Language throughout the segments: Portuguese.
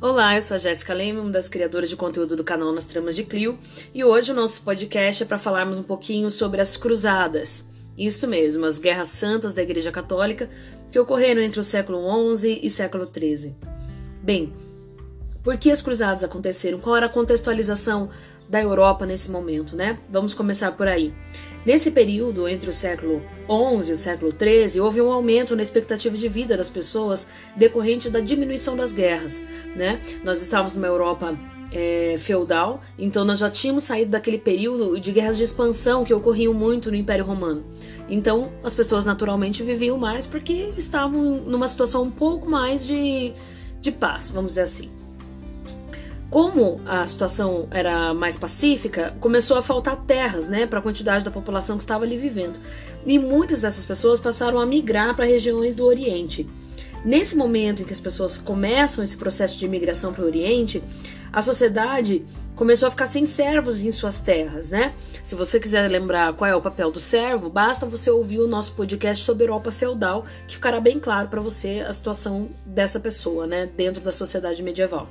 Olá, eu sou a Jéssica Leme, uma das criadoras de conteúdo do canal Nas Tramas de Clio, e hoje o nosso podcast é para falarmos um pouquinho sobre as cruzadas. Isso mesmo, as guerras santas da Igreja Católica que ocorreram entre o século XI e século XIII. Bem, por que as cruzadas aconteceram? Qual era a contextualização da Europa nesse momento, né? Vamos começar por aí. Nesse período, entre o século XI e o século XIII, houve um aumento na expectativa de vida das pessoas decorrente da diminuição das guerras, né? Nós estávamos numa Europa é, feudal, então nós já tínhamos saído daquele período de guerras de expansão que ocorriam muito no Império Romano. Então as pessoas naturalmente viviam mais porque estavam numa situação um pouco mais de, de paz, vamos dizer assim. Como a situação era mais pacífica, começou a faltar terras, né, para a quantidade da população que estava ali vivendo. E muitas dessas pessoas passaram a migrar para regiões do Oriente. Nesse momento em que as pessoas começam esse processo de imigração para o Oriente, a sociedade começou a ficar sem servos em suas terras, né? Se você quiser lembrar qual é o papel do servo, basta você ouvir o nosso podcast sobre Europa feudal, que ficará bem claro para você a situação dessa pessoa, né, dentro da sociedade medieval.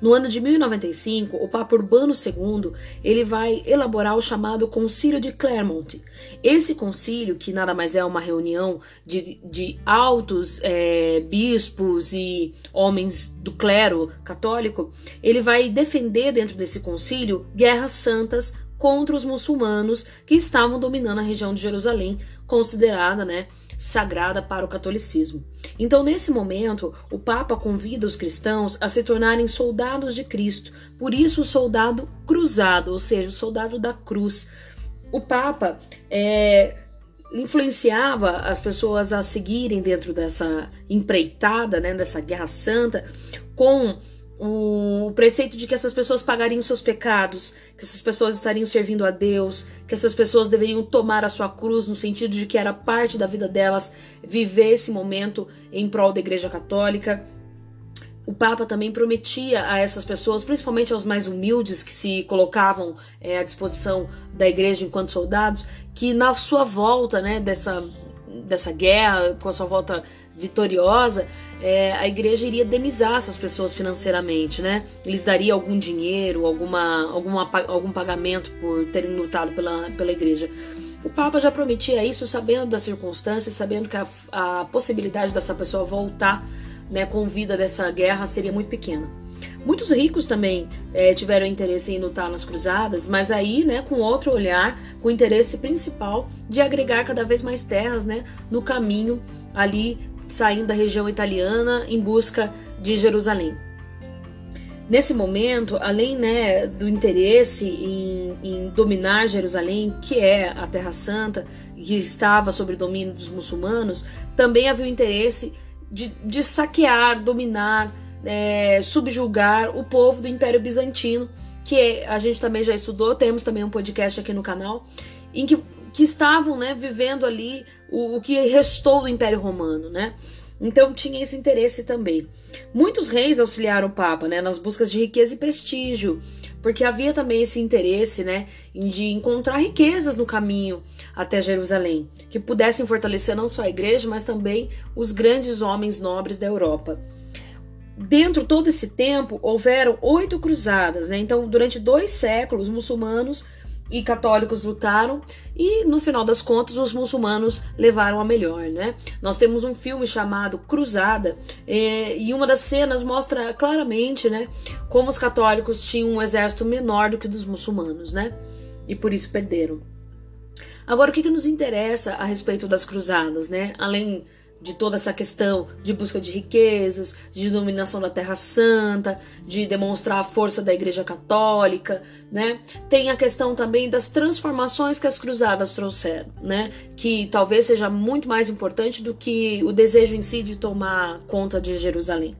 No ano de 1095, o Papa Urbano II ele vai elaborar o chamado Concílio de Clermont. Esse concílio, que nada mais é uma reunião de, de altos é, bispos e homens do clero católico, ele vai defender dentro desse concílio guerras santas contra os muçulmanos que estavam dominando a região de Jerusalém, considerada, né, sagrada para o catolicismo. Então, nesse momento, o Papa convida os cristãos a se tornarem soldados de Cristo, por isso o soldado cruzado, ou seja, o soldado da cruz. O Papa é, influenciava as pessoas a seguirem dentro dessa empreitada, né, dessa guerra santa, com o preceito de que essas pessoas pagariam seus pecados, que essas pessoas estariam servindo a Deus, que essas pessoas deveriam tomar a sua cruz no sentido de que era parte da vida delas viver esse momento em prol da Igreja Católica. O Papa também prometia a essas pessoas, principalmente aos mais humildes que se colocavam é, à disposição da Igreja enquanto soldados, que na sua volta, né, dessa dessa guerra, com a sua volta vitoriosa, é, a igreja iria denizar essas pessoas financeiramente, né? Eles dariam algum dinheiro, alguma, alguma, algum pagamento por terem lutado pela, pela igreja. O Papa já prometia isso sabendo das circunstâncias, sabendo que a, a possibilidade dessa pessoa voltar né, com vida dessa guerra seria muito pequena. Muitos ricos também é, tiveram interesse em lutar nas cruzadas, mas aí, né, com outro olhar, com o interesse principal de agregar cada vez mais terras, né, no caminho ali saindo da região italiana em busca de Jerusalém. Nesse momento, além né, do interesse em, em, dominar Jerusalém, que é a Terra Santa, que estava sob domínio dos muçulmanos, também havia o interesse de, de saquear, dominar, é, subjugar o povo do Império Bizantino, que a gente também já estudou, temos também um podcast aqui no canal, em que que estavam né, vivendo ali o, o que restou do Império Romano, né? Então tinha esse interesse também. Muitos reis auxiliaram o Papa né, nas buscas de riqueza e prestígio, porque havia também esse interesse né, de encontrar riquezas no caminho até Jerusalém, que pudessem fortalecer não só a igreja, mas também os grandes homens nobres da Europa. Dentro todo esse tempo houveram oito cruzadas, né? Então, durante dois séculos, muçulmanos e católicos lutaram e no final das contas os muçulmanos levaram a melhor, né? Nós temos um filme chamado Cruzada é, e uma das cenas mostra claramente, né, como os católicos tinham um exército menor do que dos muçulmanos, né? E por isso perderam. Agora o que, que nos interessa a respeito das cruzadas, né? Além de toda essa questão de busca de riquezas, de dominação da Terra Santa, de demonstrar a força da Igreja Católica, né? Tem a questão também das transformações que as cruzadas trouxeram, né? Que talvez seja muito mais importante do que o desejo em si de tomar conta de Jerusalém.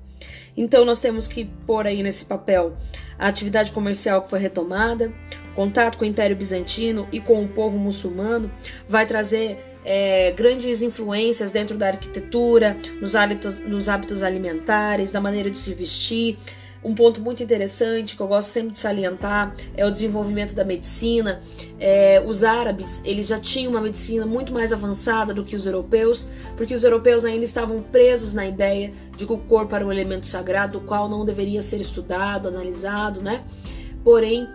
Então nós temos que pôr aí nesse papel a atividade comercial que foi retomada, contato com o Império Bizantino e com o povo muçulmano, vai trazer é, grandes influências dentro da arquitetura, nos hábitos, nos hábitos alimentares, da maneira de se vestir. um ponto muito interessante que eu gosto sempre de salientar é o desenvolvimento da medicina. É, os árabes eles já tinham uma medicina muito mais avançada do que os europeus, porque os europeus ainda estavam presos na ideia de que o corpo era um elemento sagrado, do qual não deveria ser estudado, analisado, né? Porém,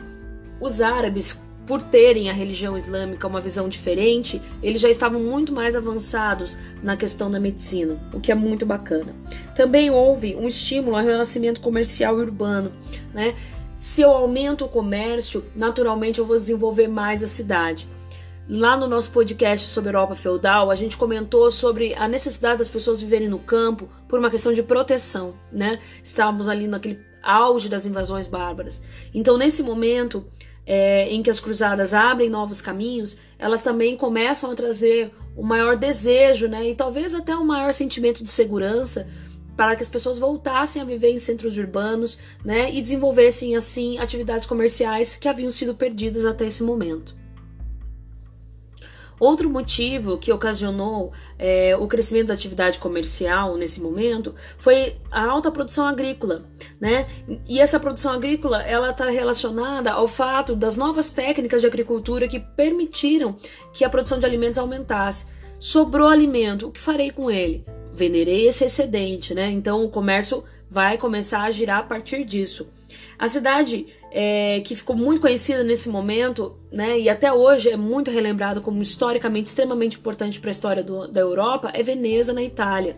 os árabes por terem a religião islâmica uma visão diferente, eles já estavam muito mais avançados na questão da medicina, o que é muito bacana. Também houve um estímulo ao renascimento comercial e urbano, né? Se eu aumento o comércio, naturalmente eu vou desenvolver mais a cidade. Lá no nosso podcast sobre Europa feudal, a gente comentou sobre a necessidade das pessoas viverem no campo por uma questão de proteção, né? Estávamos ali naquele auge das invasões bárbaras. Então, nesse momento, é, em que as cruzadas abrem novos caminhos, elas também começam a trazer um maior desejo, né, e talvez até um maior sentimento de segurança para que as pessoas voltassem a viver em centros urbanos, né, e desenvolvessem assim atividades comerciais que haviam sido perdidas até esse momento. Outro motivo que ocasionou é, o crescimento da atividade comercial nesse momento foi a alta produção agrícola, né? E essa produção agrícola ela está relacionada ao fato das novas técnicas de agricultura que permitiram que a produção de alimentos aumentasse. Sobrou alimento, o que farei com ele? Venderei esse excedente, né? Então o comércio vai começar a girar a partir disso. A cidade é, que ficou muito conhecida nesse momento, né, e até hoje é muito relembrada como historicamente extremamente importante para a história do, da Europa, é Veneza, na Itália.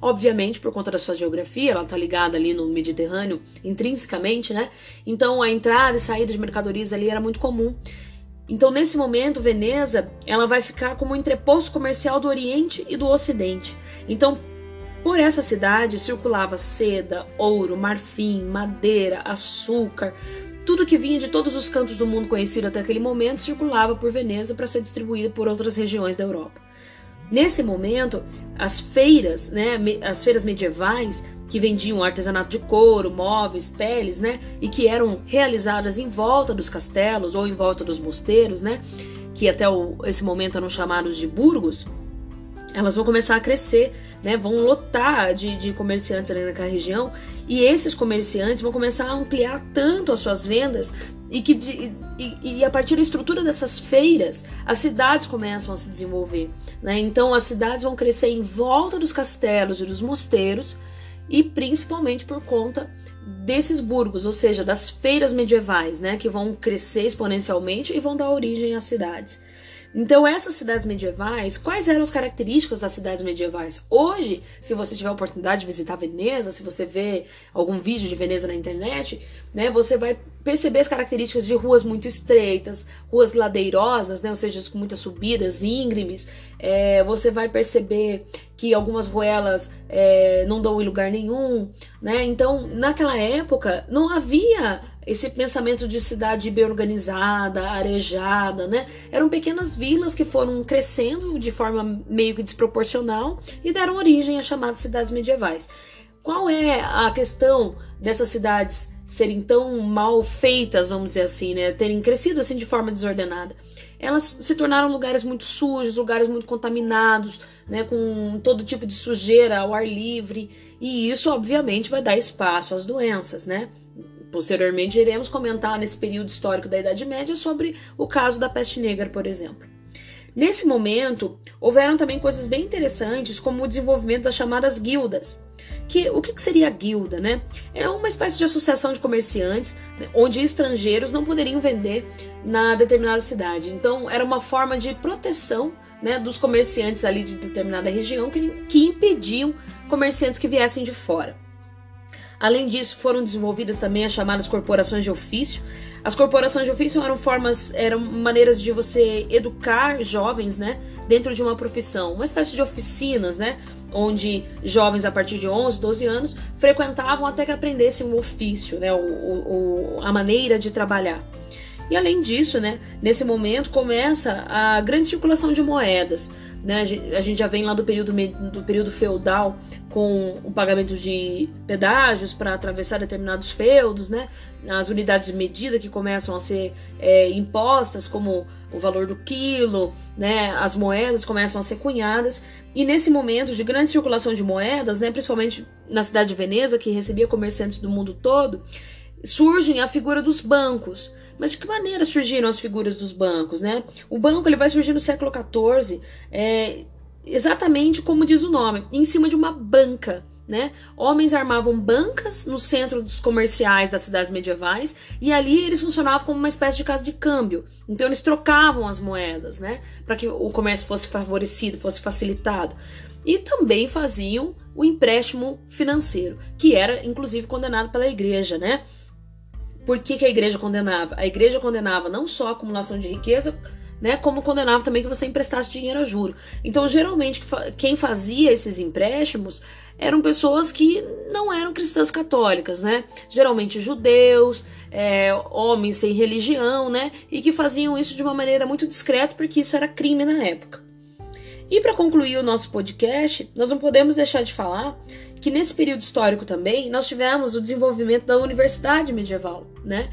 Obviamente, por conta da sua geografia, ela está ligada ali no Mediterrâneo intrinsecamente, né? Então a entrada e saída de mercadorias ali era muito comum. Então, nesse momento, Veneza ela vai ficar como um entreposto comercial do Oriente e do Ocidente. Então, por essa cidade circulava seda, ouro, marfim, madeira, açúcar, tudo que vinha de todos os cantos do mundo conhecido até aquele momento circulava por Veneza para ser distribuído por outras regiões da Europa. Nesse momento, as feiras, né, as feiras medievais que vendiam artesanato de couro, móveis, peles, né, e que eram realizadas em volta dos castelos ou em volta dos mosteiros, né, que até o, esse momento eram chamados de burgos, elas vão começar a crescer, né? Vão lotar de, de comerciantes ali naquela região e esses comerciantes vão começar a ampliar tanto as suas vendas e que de, e, e, a partir da estrutura dessas feiras as cidades começam a se desenvolver, né? Então as cidades vão crescer em volta dos castelos e dos mosteiros e principalmente por conta desses burgos, ou seja, das feiras medievais, né? Que vão crescer exponencialmente e vão dar origem às cidades. Então, essas cidades medievais, quais eram as características das cidades medievais? Hoje, se você tiver a oportunidade de visitar Veneza, se você vê algum vídeo de Veneza na internet, né, você vai perceber as características de ruas muito estreitas, ruas ladeirosas, né, ou seja, com muitas subidas, íngremes. É, você vai perceber que algumas ruelas é, não dão em lugar nenhum, né? Então, naquela época, não havia esse pensamento de cidade bem organizada, arejada, né? Eram pequenas vilas que foram crescendo de forma meio que desproporcional e deram origem às chamadas cidades medievais. Qual é a questão dessas cidades serem tão mal feitas, vamos dizer assim, né? Terem crescido assim de forma desordenada? Elas se tornaram lugares muito sujos, lugares muito contaminados, né, com todo tipo de sujeira ao ar livre, e isso obviamente vai dar espaço às doenças, né? Posteriormente, iremos comentar nesse período histórico da Idade Média sobre o caso da peste negra, por exemplo. Nesse momento, houveram também coisas bem interessantes, como o desenvolvimento das chamadas guildas. Que, o que, seria a guilda? Né? É uma espécie de associação de comerciantes né, onde estrangeiros não poderiam vender na determinada cidade. Então, era uma forma de proteção né, dos comerciantes ali de determinada região que, que impediam comerciantes que viessem de fora. Além disso, foram desenvolvidas também as chamadas corporações de ofício. As corporações de ofício eram formas, eram maneiras de você educar jovens, né, dentro de uma profissão, uma espécie de oficinas, né, onde jovens a partir de 11, 12 anos frequentavam até que aprendessem um ofício, né, o, o, a maneira de trabalhar. E além disso, né, nesse momento começa a grande circulação de moedas. Né? A gente já vem lá do período, do período feudal com o pagamento de pedágios para atravessar determinados feudos, né? as unidades de medida que começam a ser é, impostas, como o valor do quilo, né? as moedas começam a ser cunhadas. E nesse momento de grande circulação de moedas, né? principalmente na cidade de Veneza, que recebia comerciantes do mundo todo, surgem a figura dos bancos. Mas de que maneira surgiram as figuras dos bancos, né? O banco ele vai surgir no século XIV, é, exatamente como diz o nome, em cima de uma banca. Né? Homens armavam bancas no centro dos comerciais das cidades medievais e ali eles funcionavam como uma espécie de casa de câmbio. Então eles trocavam as moedas, né? Para que o comércio fosse favorecido, fosse facilitado. E também faziam o empréstimo financeiro, que era inclusive condenado pela igreja, né? Por que, que a igreja condenava? A igreja condenava não só a acumulação de riqueza, né, como condenava também que você emprestasse dinheiro a juro. Então, geralmente, quem fazia esses empréstimos eram pessoas que não eram cristãs católicas, né? Geralmente judeus, é, homens sem religião, né? E que faziam isso de uma maneira muito discreta, porque isso era crime na época. E para concluir o nosso podcast, nós não podemos deixar de falar que nesse período histórico também nós tivemos o desenvolvimento da universidade medieval, né?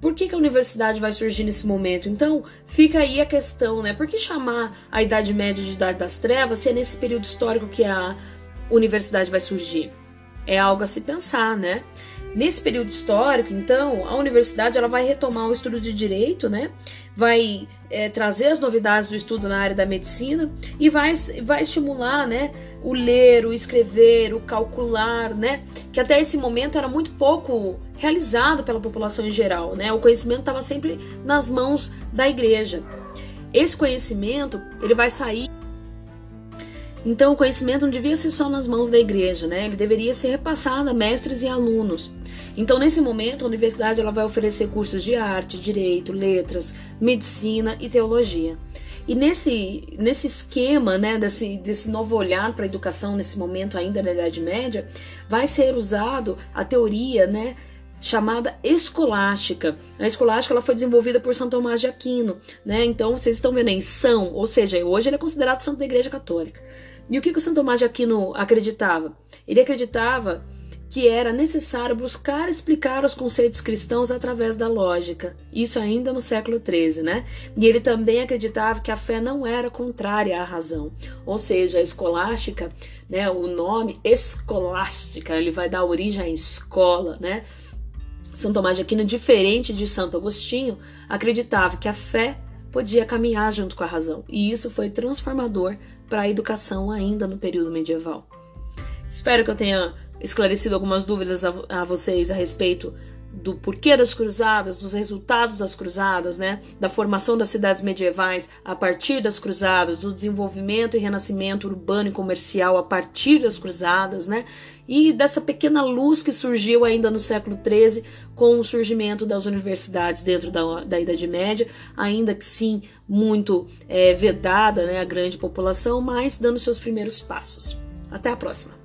Por que, que a universidade vai surgir nesse momento? Então, fica aí a questão, né? Por que chamar a Idade Média de Idade das Trevas se é nesse período histórico que a universidade vai surgir? É algo a se pensar, né? Nesse período histórico, então, a universidade ela vai retomar o estudo de direito, né? Vai é, trazer as novidades do estudo na área da medicina e vai, vai estimular, né? O ler, o escrever, o calcular, né? Que até esse momento era muito pouco realizado pela população em geral, né? O conhecimento estava sempre nas mãos da igreja. Esse conhecimento ele vai sair então, o conhecimento não devia ser só nas mãos da igreja, né? Ele deveria ser repassado a mestres e alunos. Então, nesse momento, a universidade ela vai oferecer cursos de arte, direito, letras, medicina e teologia. E nesse, nesse esquema, né, desse, desse novo olhar para a educação, nesse momento ainda na Idade Média, vai ser usado a teoria, né, chamada escolástica. A escolástica ela foi desenvolvida por São Tomás de Aquino, né? Então vocês estão vendo em São, ou seja, hoje ele é considerado santo da Igreja Católica. E o que, que o Santo Tomás de Aquino acreditava? Ele acreditava que era necessário buscar explicar os conceitos cristãos através da lógica. Isso ainda no século XIII, né? E ele também acreditava que a fé não era contrária à razão. Ou seja, a escolástica, né, o nome escolástica, ele vai dar origem à escola, né? São Tomás de Aquino, diferente de Santo Agostinho, acreditava que a fé podia caminhar junto com a razão. E isso foi transformador para a educação ainda no período medieval. Espero que eu tenha esclarecido algumas dúvidas a, a vocês a respeito do porquê das cruzadas, dos resultados das cruzadas, né? Da formação das cidades medievais a partir das cruzadas, do desenvolvimento e renascimento urbano e comercial a partir das cruzadas, né? E dessa pequena luz que surgiu ainda no século XIII com o surgimento das universidades dentro da, da Idade Média, ainda que sim muito é, vedada, né? A grande população, mas dando seus primeiros passos. Até a próxima!